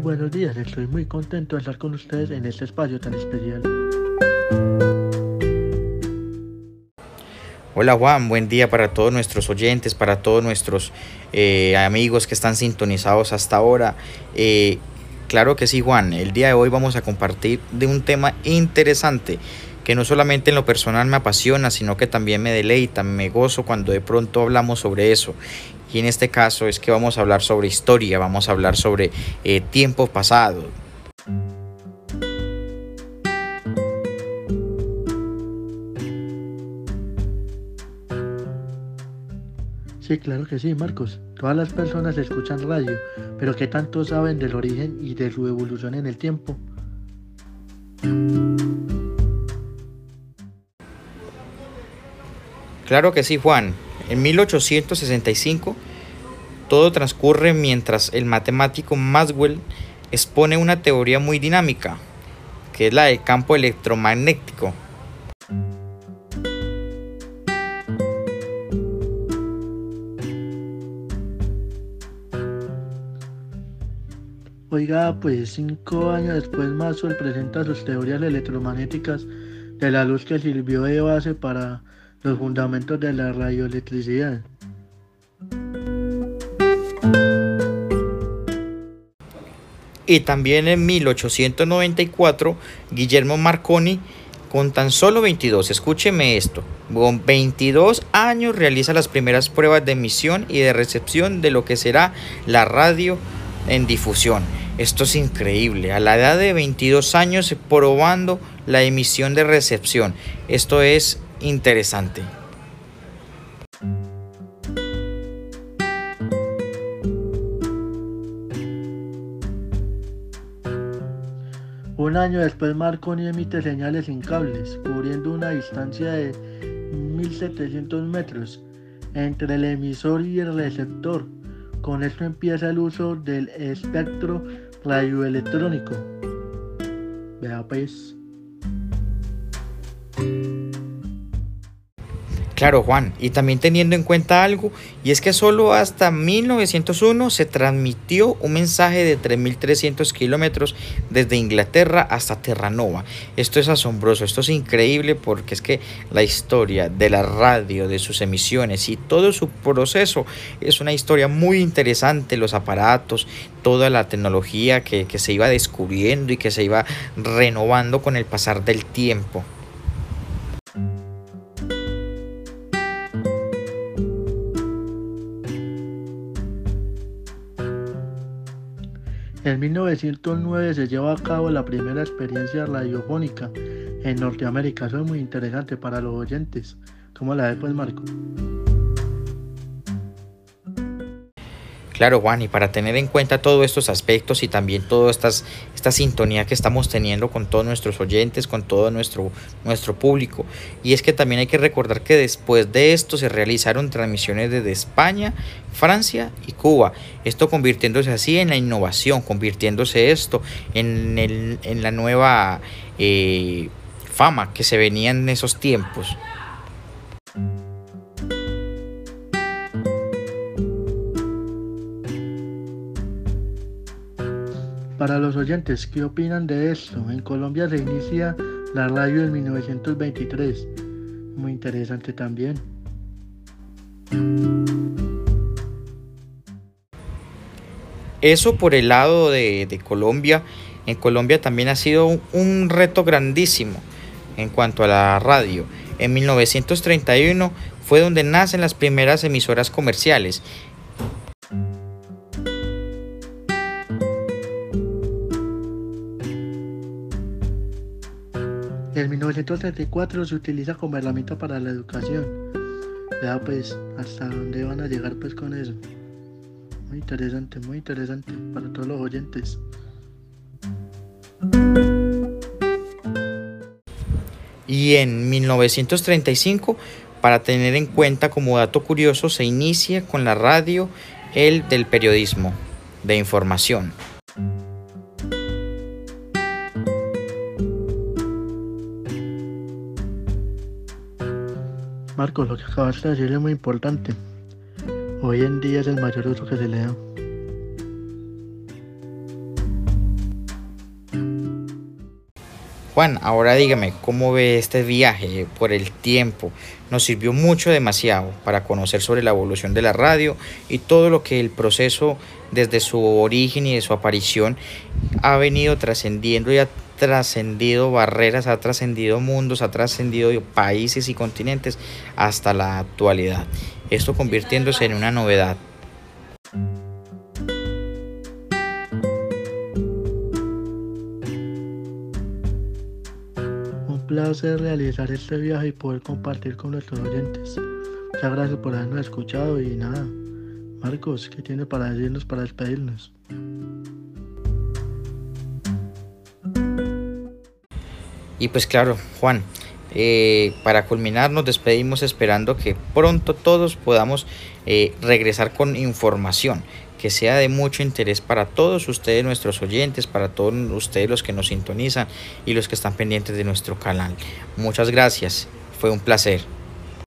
Buenos días, estoy muy contento de estar con ustedes en este espacio tan especial. Hola Juan, buen día para todos nuestros oyentes, para todos nuestros eh, amigos que están sintonizados hasta ahora. Eh, claro que sí Juan, el día de hoy vamos a compartir de un tema interesante que no solamente en lo personal me apasiona, sino que también me deleita, me gozo cuando de pronto hablamos sobre eso. Y en este caso es que vamos a hablar sobre historia, vamos a hablar sobre eh, tiempos pasados. Sí, claro que sí, Marcos. Todas las personas escuchan radio, pero ¿qué tanto saben del origen y de su evolución en el tiempo? Claro que sí, Juan. En 1865 todo transcurre mientras el matemático Maxwell expone una teoría muy dinámica, que es la del campo electromagnético. Oiga, pues cinco años después Maxwell presenta sus teorías electromagnéticas de la luz que sirvió de base para los fundamentos de la radioelectricidad. Y también en 1894, Guillermo Marconi, con tan solo 22, escúcheme esto, con 22 años realiza las primeras pruebas de emisión y de recepción de lo que será la radio en difusión. Esto es increíble, a la edad de 22 años probando la emisión de recepción. Esto es interesante. Un año después Marconi emite señales sin cables, cubriendo una distancia de 1700 metros entre el emisor y el receptor. Con esto empieza el uso del espectro radioelectrónico. Vea pues. Claro, Juan, y también teniendo en cuenta algo, y es que solo hasta 1901 se transmitió un mensaje de 3.300 kilómetros desde Inglaterra hasta Terranova. Esto es asombroso, esto es increíble porque es que la historia de la radio, de sus emisiones y todo su proceso es una historia muy interesante, los aparatos, toda la tecnología que, que se iba descubriendo y que se iba renovando con el pasar del tiempo. 1909 se lleva a cabo la primera experiencia radiofónica en Norteamérica. Eso es muy interesante para los oyentes. ¿Cómo la ve pues Marco? Claro, Juan, y para tener en cuenta todos estos aspectos y también toda esta sintonía que estamos teniendo con todos nuestros oyentes, con todo nuestro, nuestro público. Y es que también hay que recordar que después de esto se realizaron transmisiones desde España, Francia y Cuba. Esto convirtiéndose así en la innovación, convirtiéndose esto en, el, en la nueva eh, fama que se venía en esos tiempos. Para los oyentes, ¿qué opinan de esto? En Colombia se inicia la radio en 1923. Muy interesante también. Eso por el lado de, Colombia. En Colombia también ha sido un, reto grandísimo en cuanto a la radio. En 1931 fue donde nacen las primeras emisoras comerciales En 1934 se utiliza como herramienta para la educación. Vea pues hasta dónde van a llegar pues con eso. Muy interesante, muy interesante para todos los oyentes. Y en 1935, para tener en cuenta como dato curioso, se inicia con la radio el del periodismo de información. Marcos, lo que acabas de decir es muy importante. Hoy en día es el mayor uso que se le da. Juan, ahora dígame, ¿cómo ve este viaje por el tiempo? Nos sirvió mucho, demasiado, para conocer sobre la evolución de la radio y todo lo que el proceso desde su origen y de su aparición ha venido trascendiendo y trascendido barreras, ha trascendido mundos, ha trascendido países y continentes hasta la actualidad. Esto convirtiéndose en una novedad placer realizar este viaje y poder compartir con nuestros oyentes. Muchas gracias por habernos escuchado y nada. Marcos, ¿qué tiene para decirnos para despedirnos? Y pues claro, Juan, eh, para culminar nos despedimos esperando que pronto todos podamos eh, regresar con información que sea de mucho interés para todos ustedes, nuestros oyentes, para todos ustedes los que nos sintonizan y los que están pendientes de nuestro canal. Muchas gracias, fue un placer.